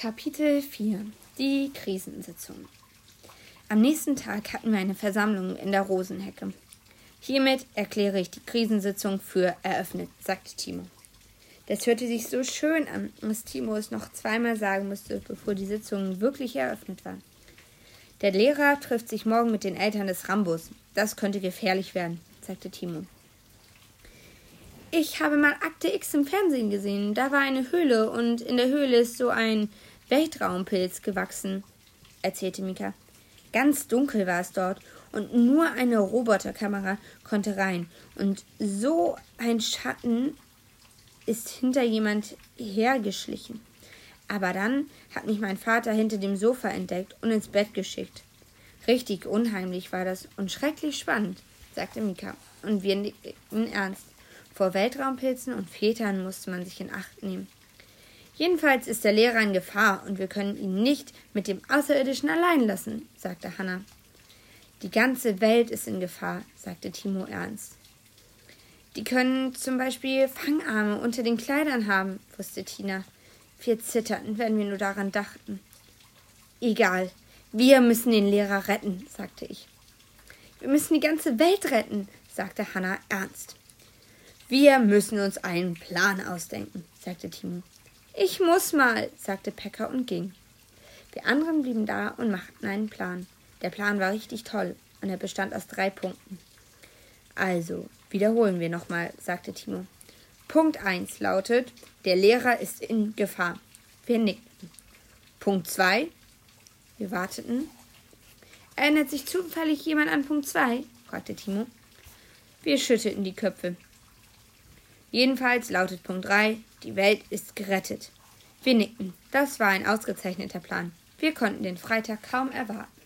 Kapitel 4 Die Krisensitzung Am nächsten Tag hatten wir eine Versammlung in der Rosenhecke. Hiermit erkläre ich die Krisensitzung für eröffnet, sagte Timo. Das hörte sich so schön an, dass Timo es noch zweimal sagen musste, bevor die Sitzung wirklich eröffnet war. Der Lehrer trifft sich morgen mit den Eltern des Rambos. Das könnte gefährlich werden, sagte Timo. Ich habe mal Akte X im Fernsehen gesehen. Da war eine Höhle und in der Höhle ist so ein Weltraumpilz gewachsen, erzählte Mika. Ganz dunkel war es dort und nur eine Roboterkamera konnte rein. Und so ein Schatten ist hinter jemand hergeschlichen. Aber dann hat mich mein Vater hinter dem Sofa entdeckt und ins Bett geschickt. Richtig unheimlich war das und schrecklich spannend, sagte Mika. Und wir nickten ernst. Vor Weltraumpilzen und Vätern musste man sich in Acht nehmen. Jedenfalls ist der Lehrer in Gefahr und wir können ihn nicht mit dem Außerirdischen allein lassen, sagte Hannah. Die ganze Welt ist in Gefahr, sagte Timo ernst. Die können zum Beispiel Fangarme unter den Kleidern haben, wusste Tina. Wir zitterten, wenn wir nur daran dachten. Egal, wir müssen den Lehrer retten, sagte ich. Wir müssen die ganze Welt retten, sagte Hannah ernst. Wir müssen uns einen Plan ausdenken, sagte Timo. Ich muss mal, sagte Pekka und ging. Wir anderen blieben da und machten einen Plan. Der Plan war richtig toll und er bestand aus drei Punkten. Also, wiederholen wir nochmal, sagte Timo. Punkt 1 lautet, der Lehrer ist in Gefahr. Wir nickten. Punkt 2. Wir warteten. Erinnert sich zufällig jemand an Punkt 2? fragte Timo. Wir schüttelten die Köpfe. Jedenfalls lautet Punkt 3, die Welt ist gerettet. Wir nickten. Das war ein ausgezeichneter Plan. Wir konnten den Freitag kaum erwarten.